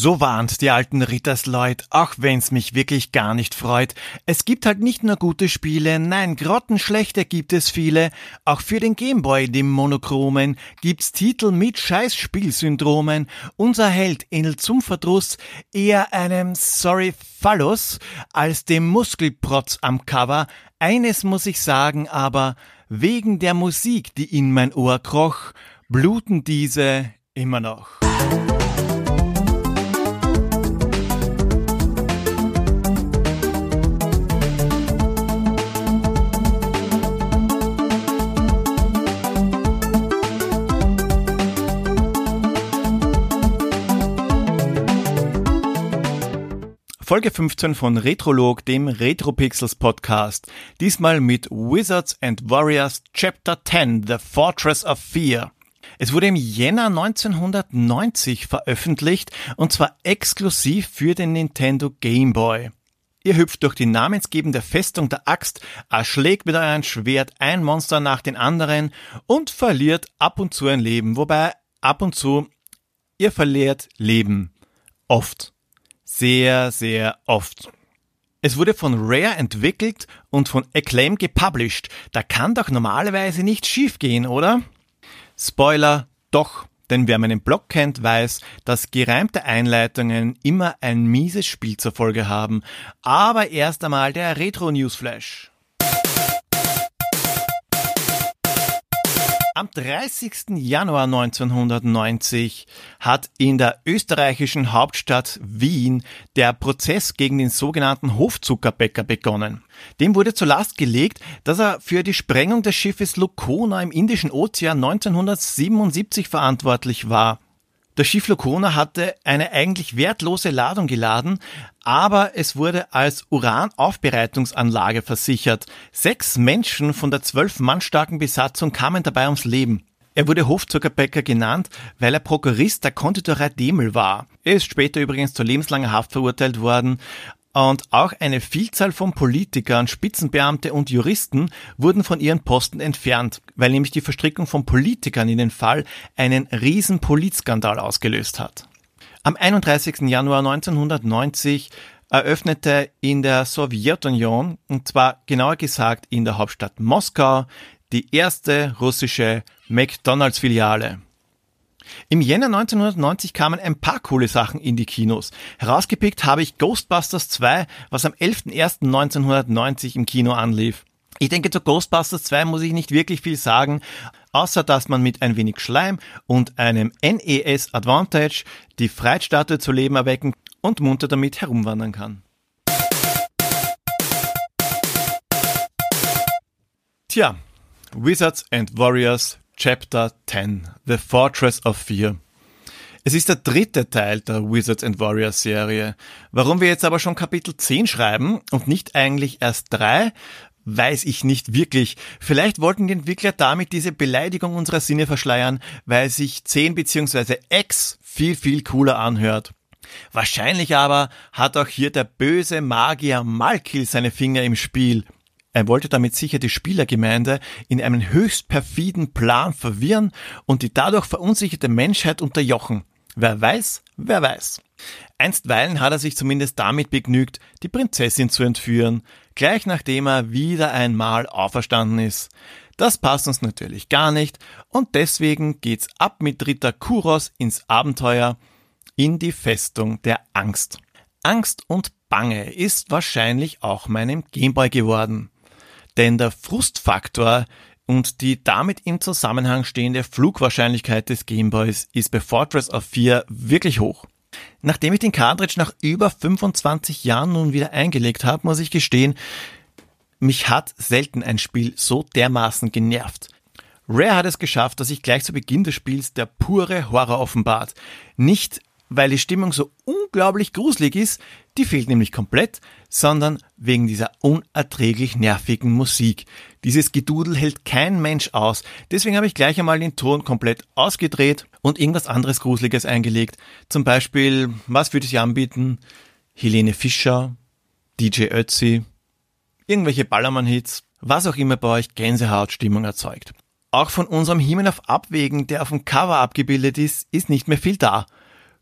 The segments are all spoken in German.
So warnt die alten Rittersleut, auch wenn's mich wirklich gar nicht freut. Es gibt halt nicht nur gute Spiele, nein, grottenschlechte gibt es viele. Auch für den Gameboy, dem Monochromen, gibt's Titel mit Scheißspielsyndromen. Unser Held ähnelt zum Verdruss eher einem Sorry Phallus als dem Muskelprotz am Cover. Eines muss ich sagen, aber wegen der Musik, die in mein Ohr kroch, bluten diese immer noch. Folge 15 von Retrolog, dem Retropixels Podcast. Diesmal mit Wizards and Warriors Chapter 10, The Fortress of Fear. Es wurde im Jänner 1990 veröffentlicht und zwar exklusiv für den Nintendo Game Boy. Ihr hüpft durch die namensgebende Festung der Axt, erschlägt mit eurem Schwert ein Monster nach den anderen und verliert ab und zu ein Leben, wobei ab und zu ihr verliert Leben. Oft sehr, sehr oft. Es wurde von Rare entwickelt und von Acclaim gepublished. Da kann doch normalerweise nichts schiefgehen, oder? Spoiler, doch, denn wer meinen Blog kennt, weiß, dass gereimte Einleitungen immer ein mieses Spiel zur Folge haben. Aber erst einmal der Retro Am 30. Januar 1990 hat in der österreichischen Hauptstadt Wien der Prozess gegen den sogenannten Hofzuckerbäcker begonnen. Dem wurde zur Last gelegt, dass er für die Sprengung des Schiffes Lokona im Indischen Ozean 1977 verantwortlich war. Das Schiff Lokona hatte eine eigentlich wertlose Ladung geladen, aber es wurde als Uranaufbereitungsanlage versichert. Sechs Menschen von der zwölf Mann starken Besatzung kamen dabei ums Leben. Er wurde Hofzuckerbäcker genannt, weil er Prokurist der Konditorei Demel war. Er ist später übrigens zu lebenslanger Haft verurteilt worden, und auch eine Vielzahl von Politikern, Spitzenbeamte und Juristen wurden von ihren Posten entfernt, weil nämlich die Verstrickung von Politikern in den Fall einen riesen Politskandal ausgelöst hat. Am 31. Januar 1990 eröffnete in der Sowjetunion, und zwar genauer gesagt in der Hauptstadt Moskau, die erste russische McDonalds-Filiale. Im Jänner 1990 kamen ein paar coole Sachen in die Kinos. Herausgepickt habe ich Ghostbusters 2, was am 11.01.1990 im Kino anlief. Ich denke, zu Ghostbusters 2 muss ich nicht wirklich viel sagen, außer dass man mit ein wenig Schleim und einem NES Advantage die Freiheitsstatue zu Leben erwecken und munter damit herumwandern kann. Tja, Wizards and Warriors Chapter 10 The Fortress of Fear. Es ist der dritte Teil der Wizards and Warriors Serie. Warum wir jetzt aber schon Kapitel 10 schreiben und nicht eigentlich erst drei, weiß ich nicht wirklich. Vielleicht wollten die Entwickler damit diese Beleidigung unserer Sinne verschleiern, weil sich 10 bzw. X viel, viel cooler anhört. Wahrscheinlich aber hat auch hier der böse Magier Malkil seine Finger im Spiel er wollte damit sicher die Spielergemeinde in einen höchst perfiden Plan verwirren und die dadurch verunsicherte Menschheit unterjochen. Wer weiß, wer weiß. Einstweilen hat er sich zumindest damit begnügt, die Prinzessin zu entführen, gleich nachdem er wieder einmal auferstanden ist. Das passt uns natürlich gar nicht und deswegen geht's ab mit Ritter Kuros ins Abenteuer in die Festung der Angst. Angst und Bange ist wahrscheinlich auch meinem Gameboy geworden denn der Frustfaktor und die damit im Zusammenhang stehende Flugwahrscheinlichkeit des Gameboys ist bei Fortress of 4 wirklich hoch. Nachdem ich den Cartridge nach über 25 Jahren nun wieder eingelegt habe, muss ich gestehen, mich hat selten ein Spiel so dermaßen genervt. Rare hat es geschafft, dass sich gleich zu Beginn des Spiels der pure Horror offenbart. Nicht weil die Stimmung so unglaublich gruselig ist, die fehlt nämlich komplett, sondern wegen dieser unerträglich nervigen Musik. Dieses Gedudel hält kein Mensch aus. Deswegen habe ich gleich einmal den Ton komplett ausgedreht und irgendwas anderes Gruseliges eingelegt. Zum Beispiel, was würde ich anbieten? Helene Fischer, DJ Ötzi, irgendwelche Ballermann-Hits, was auch immer bei euch Gänsehautstimmung erzeugt. Auch von unserem Himmel auf Abwägen, der auf dem Cover abgebildet ist, ist nicht mehr viel da.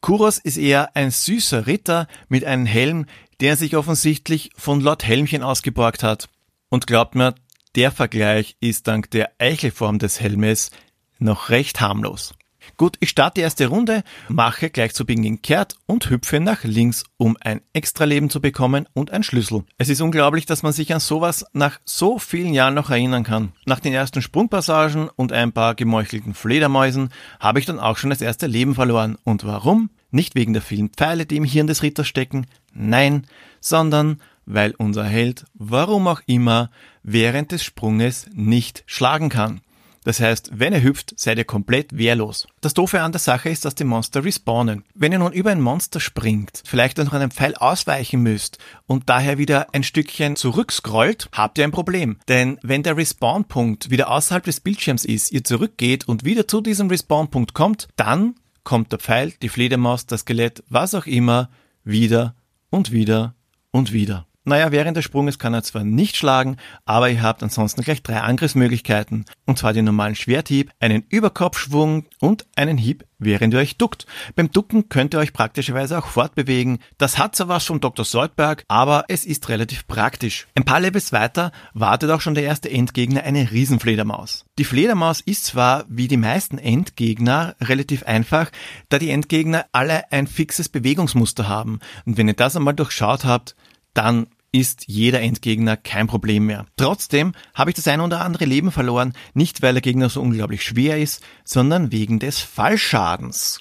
Kuros ist eher ein süßer Ritter mit einem Helm, der sich offensichtlich von Lord Helmchen ausgeborgt hat. Und glaubt mir, der Vergleich ist dank der Eichelform des Helmes noch recht harmlos. Gut, ich starte die erste Runde, mache gleich zu Beginn kehrt und hüpfe nach links, um ein Extra-Leben zu bekommen und ein Schlüssel. Es ist unglaublich, dass man sich an sowas nach so vielen Jahren noch erinnern kann. Nach den ersten Sprungpassagen und ein paar gemeuchelten Fledermäusen habe ich dann auch schon das erste Leben verloren. Und warum? Nicht wegen der vielen Pfeile, die im Hirn des Ritters stecken, nein, sondern weil unser Held, warum auch immer, während des Sprunges nicht schlagen kann. Das heißt, wenn er hüpft, seid ihr komplett wehrlos. Das Doofe an der Sache ist, dass die Monster respawnen. Wenn ihr nun über ein Monster springt, vielleicht noch einen Pfeil ausweichen müsst und daher wieder ein Stückchen zurückscrollt, habt ihr ein Problem. Denn wenn der Respawn-Punkt wieder außerhalb des Bildschirms ist, ihr zurückgeht und wieder zu diesem Respawn-Punkt kommt, dann kommt der Pfeil, die Fledermaus, das Skelett, was auch immer, wieder und wieder und wieder. Naja, während des Sprunges kann er zwar nicht schlagen, aber ihr habt ansonsten gleich drei Angriffsmöglichkeiten. Und zwar den normalen Schwerthieb, einen Überkopfschwung und einen Hieb, während ihr euch duckt. Beim Ducken könnt ihr euch praktischerweise auch fortbewegen. Das hat zwar was von Dr. Soldberg, aber es ist relativ praktisch. Ein paar Levels weiter wartet auch schon der erste Endgegner, eine Riesenfledermaus. Die Fledermaus ist zwar wie die meisten Endgegner relativ einfach, da die Endgegner alle ein fixes Bewegungsmuster haben. Und wenn ihr das einmal durchschaut habt, dann ist jeder Endgegner kein Problem mehr. Trotzdem habe ich das ein oder andere Leben verloren, nicht weil der Gegner so unglaublich schwer ist, sondern wegen des Fallschadens.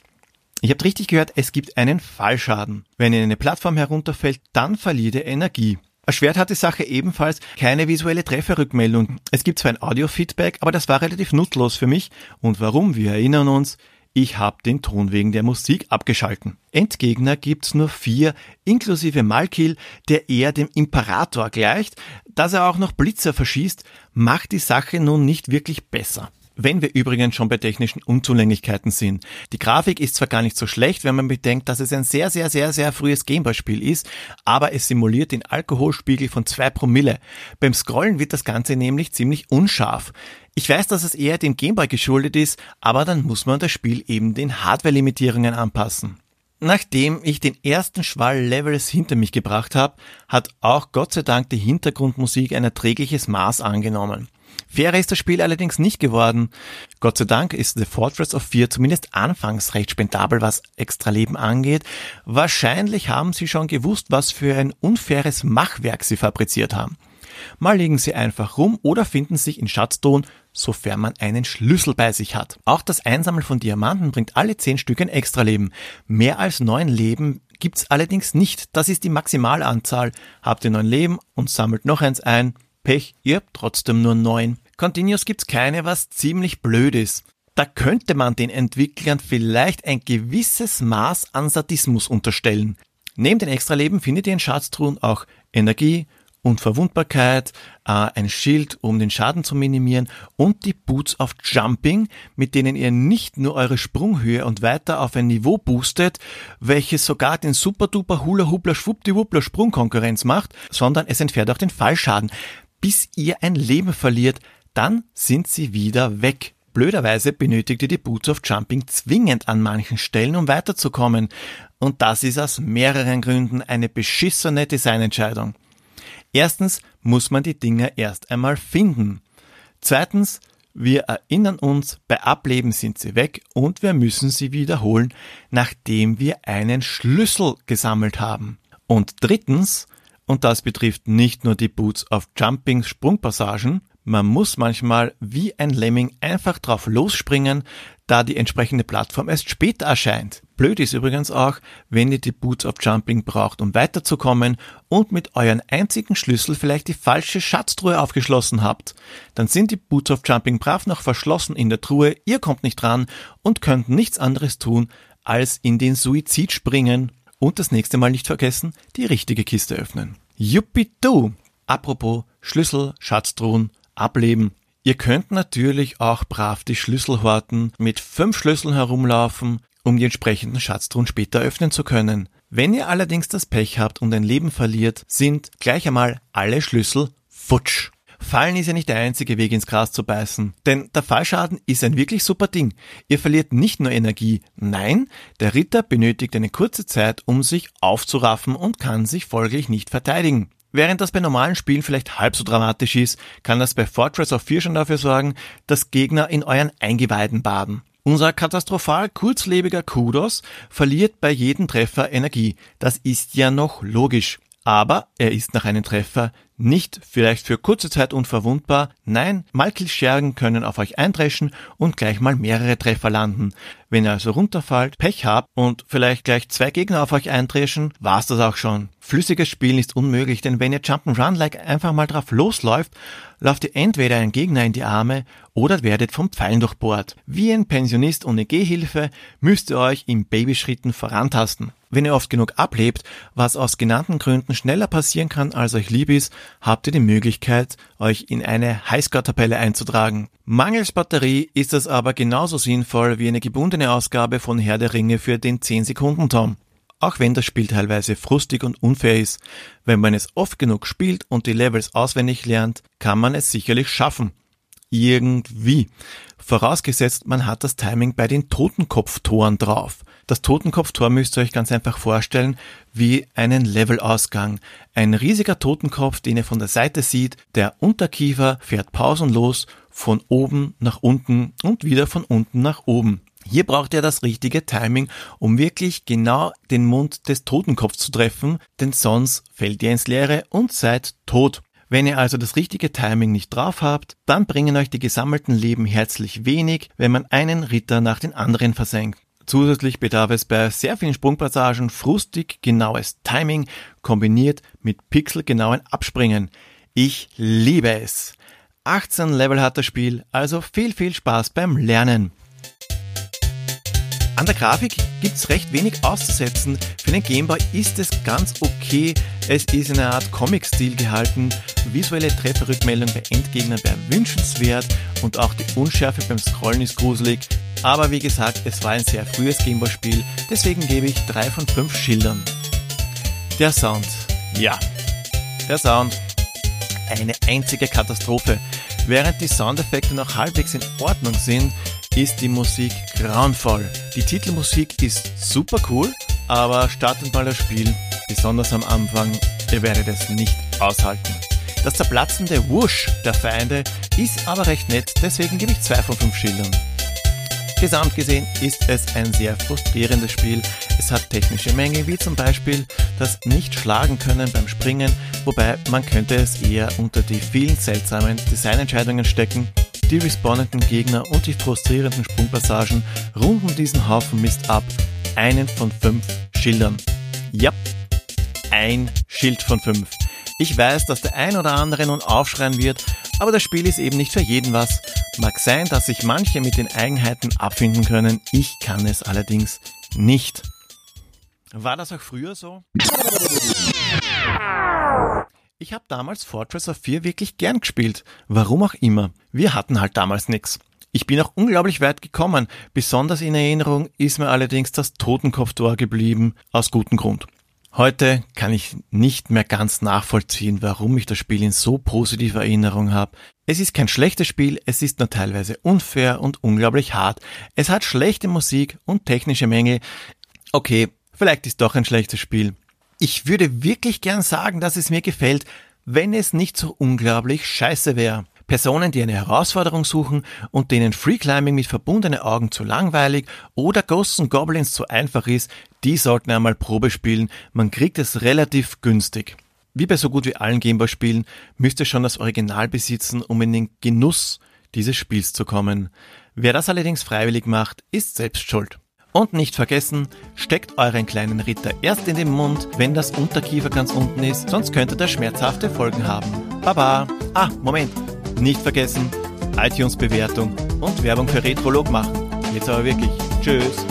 Ich habe richtig gehört, es gibt einen Fallschaden. Wenn ihr in eine Plattform herunterfällt, dann verliert ihr Energie. Erschwert hat die Sache ebenfalls keine visuelle Trefferrückmeldung. Es gibt zwar ein Audio-Feedback, aber das war relativ nutzlos für mich. Und warum? Wir erinnern uns, ich habe den Ton wegen der Musik abgeschalten. Endgegner gibt's nur vier, inklusive Malkil, der eher dem Imperator gleicht. Dass er auch noch Blitzer verschießt, macht die Sache nun nicht wirklich besser. Wenn wir übrigens schon bei technischen Unzulänglichkeiten sind. Die Grafik ist zwar gar nicht so schlecht, wenn man bedenkt, dass es ein sehr, sehr, sehr, sehr frühes Gameboy-Spiel ist, aber es simuliert den Alkoholspiegel von zwei Promille. Beim Scrollen wird das Ganze nämlich ziemlich unscharf. Ich weiß, dass es eher dem Gameboy geschuldet ist, aber dann muss man das Spiel eben den Hardware-Limitierungen anpassen. Nachdem ich den ersten Schwall Levels hinter mich gebracht habe, hat auch Gott sei Dank die Hintergrundmusik ein erträgliches Maß angenommen. Fairer ist das Spiel allerdings nicht geworden. Gott sei Dank ist The Fortress of Fear zumindest anfangs recht spendabel, was Extraleben angeht. Wahrscheinlich haben sie schon gewusst, was für ein unfaires Machwerk sie fabriziert haben. Mal liegen sie einfach rum oder finden sich in Schatzton, sofern man einen Schlüssel bei sich hat. Auch das Einsammeln von Diamanten bringt alle 10 Stück ein Extraleben. Mehr als 9 Leben gibt's allerdings nicht. Das ist die Maximalanzahl. Habt ihr 9 Leben und sammelt noch eins ein, Pech, ihr habt trotzdem nur neun. Continuous gibt's keine, was ziemlich blöd ist. Da könnte man den Entwicklern vielleicht ein gewisses Maß an Sadismus unterstellen. Neben den Extraleben findet ihr in Schatztruhen auch Energie, Unverwundbarkeit, äh, ein Schild, um den Schaden zu minimieren und die Boots of Jumping, mit denen ihr nicht nur eure Sprunghöhe und weiter auf ein Niveau boostet, welches sogar den super-duper Hula-Hubler-Schwuppdiwuppler Sprungkonkurrenz macht, sondern es entfernt auch den Fallschaden. Bis ihr ein Leben verliert, dann sind sie wieder weg. Blöderweise benötigt ihr die Boots of Jumping zwingend an manchen Stellen, um weiterzukommen. Und das ist aus mehreren Gründen eine beschissene Designentscheidung. Erstens muss man die Dinger erst einmal finden. Zweitens, wir erinnern uns, bei Ableben sind sie weg und wir müssen sie wiederholen, nachdem wir einen Schlüssel gesammelt haben. Und drittens, und das betrifft nicht nur die Boots auf Jumping Sprungpassagen, man muss manchmal wie ein Lemming einfach drauf losspringen, da die entsprechende Plattform erst später erscheint. Blöd ist übrigens auch, wenn ihr die Boots of Jumping braucht, um weiterzukommen und mit euren einzigen Schlüssel vielleicht die falsche Schatztruhe aufgeschlossen habt. Dann sind die Boots of Jumping brav noch verschlossen in der Truhe, ihr kommt nicht dran und könnt nichts anderes tun, als in den Suizid springen und das nächste Mal nicht vergessen, die richtige Kiste öffnen. Yuppie-du! Apropos Schlüssel, Schatztruhen ableben. Ihr könnt natürlich auch brav die Schlüssel horten, mit fünf Schlüsseln herumlaufen, um die entsprechenden Schatztruhen später öffnen zu können. Wenn ihr allerdings das Pech habt und ein Leben verliert, sind gleich einmal alle Schlüssel futsch. Fallen ist ja nicht der einzige Weg ins Gras zu beißen. Denn der Fallschaden ist ein wirklich super Ding. Ihr verliert nicht nur Energie, nein, der Ritter benötigt eine kurze Zeit, um sich aufzuraffen und kann sich folglich nicht verteidigen. Während das bei normalen Spielen vielleicht halb so dramatisch ist, kann das bei Fortress of 4 schon dafür sorgen, dass Gegner in euren Eingeweiden baden. Unser katastrophal kurzlebiger Kudos verliert bei jedem Treffer Energie. Das ist ja noch logisch. Aber er ist nach einem Treffer nicht vielleicht für kurze Zeit unverwundbar, nein, Malkilschergen können auf euch eindreschen und gleich mal mehrere Treffer landen. Wenn ihr also runterfallt, Pech habt und vielleicht gleich zwei Gegner auf euch eindreschen, war's das auch schon. Flüssiges Spielen ist unmöglich, denn wenn ihr Jump'n'Run-like einfach mal drauf losläuft, lauft ihr entweder einen Gegner in die Arme oder werdet vom Pfeilen durchbohrt. Wie ein Pensionist ohne Gehhilfe müsst ihr euch in Babyschritten vorantasten. Wenn ihr oft genug ablebt, was aus genannten Gründen schneller passieren kann, als euch lieb ist, habt ihr die Möglichkeit, euch in eine Highscore-Tabelle einzutragen. Mangels Batterie ist das aber genauso sinnvoll wie eine gebundene Ausgabe von Herr der Ringe für den 10-Sekunden-Tom. Auch wenn das Spiel teilweise frustig und unfair ist, wenn man es oft genug spielt und die Levels auswendig lernt, kann man es sicherlich schaffen. Irgendwie. Vorausgesetzt, man hat das Timing bei den Totenkopftoren drauf. Das Totenkopftor müsst ihr euch ganz einfach vorstellen wie einen Levelausgang. Ein riesiger Totenkopf, den ihr von der Seite seht, der Unterkiefer fährt pausenlos von oben nach unten und wieder von unten nach oben. Hier braucht ihr das richtige Timing, um wirklich genau den Mund des Totenkopfs zu treffen, denn sonst fällt ihr ins Leere und seid tot. Wenn ihr also das richtige Timing nicht drauf habt, dann bringen euch die gesammelten Leben herzlich wenig, wenn man einen Ritter nach den anderen versenkt. Zusätzlich bedarf es bei sehr vielen Sprungpassagen frustig genaues Timing kombiniert mit pixelgenauen Abspringen. Ich liebe es. 18 Level hat das Spiel, also viel, viel Spaß beim Lernen. An der Grafik gibt's recht wenig auszusetzen. Für den Gameboy ist es ganz okay. Es ist in einer Art Comic-Stil gehalten. Visuelle Trefferrückmeldung bei Endgegnern wäre wünschenswert und auch die Unschärfe beim Scrollen ist gruselig. Aber wie gesagt, es war ein sehr frühes Gameboy-Spiel, deswegen gebe ich drei von fünf Schildern. Der Sound. Ja, der Sound. Eine einzige Katastrophe. Während die Soundeffekte noch halbwegs in Ordnung sind, ist die Musik grauenvoll. Die Titelmusik ist super cool, aber startet mal das Spiel, besonders am Anfang, ihr werdet es nicht aushalten. Das zerplatzende Wusch der Feinde ist aber recht nett, deswegen gebe ich zwei von fünf Schildern. Gesamt gesehen ist es ein sehr frustrierendes Spiel. Es hat technische Mängel, wie zum Beispiel das Nicht-Schlagen können beim Springen, wobei man könnte es eher unter die vielen seltsamen Designentscheidungen stecken, die respawnenden Gegner und die frustrierenden Sprungpassagen runden diesen Haufen Mist ab. Einen von fünf Schildern. Ja, ein Schild von fünf. Ich weiß, dass der ein oder andere nun aufschreien wird, aber das Spiel ist eben nicht für jeden was. Mag sein, dass sich manche mit den Eigenheiten abfinden können, ich kann es allerdings nicht. War das auch früher so? Ich habe damals Fortress of 4 wirklich gern gespielt. Warum auch immer. Wir hatten halt damals nix. Ich bin auch unglaublich weit gekommen. Besonders in Erinnerung ist mir allerdings das Totenkopftor geblieben, aus gutem Grund. Heute kann ich nicht mehr ganz nachvollziehen, warum ich das Spiel in so positiver Erinnerung habe. Es ist kein schlechtes Spiel, es ist nur teilweise unfair und unglaublich hart. Es hat schlechte Musik und technische Mängel. Okay, vielleicht ist doch ein schlechtes Spiel. Ich würde wirklich gern sagen, dass es mir gefällt, wenn es nicht so unglaublich scheiße wäre. Personen, die eine Herausforderung suchen und denen Freeclimbing mit verbundenen Augen zu langweilig oder Ghosts and Goblins zu einfach ist, die sollten einmal Probe spielen. Man kriegt es relativ günstig. Wie bei so gut wie allen Gameboy-Spielen müsst ihr schon das Original besitzen, um in den Genuss dieses Spiels zu kommen. Wer das allerdings freiwillig macht, ist selbst schuld. Und nicht vergessen, steckt euren kleinen Ritter erst in den Mund, wenn das Unterkiefer ganz unten ist, sonst könnte das schmerzhafte Folgen haben. Baba! Ah, Moment! Nicht vergessen, iTunes-Bewertung und Werbung für Retrolog machen. Jetzt aber wirklich. Tschüss!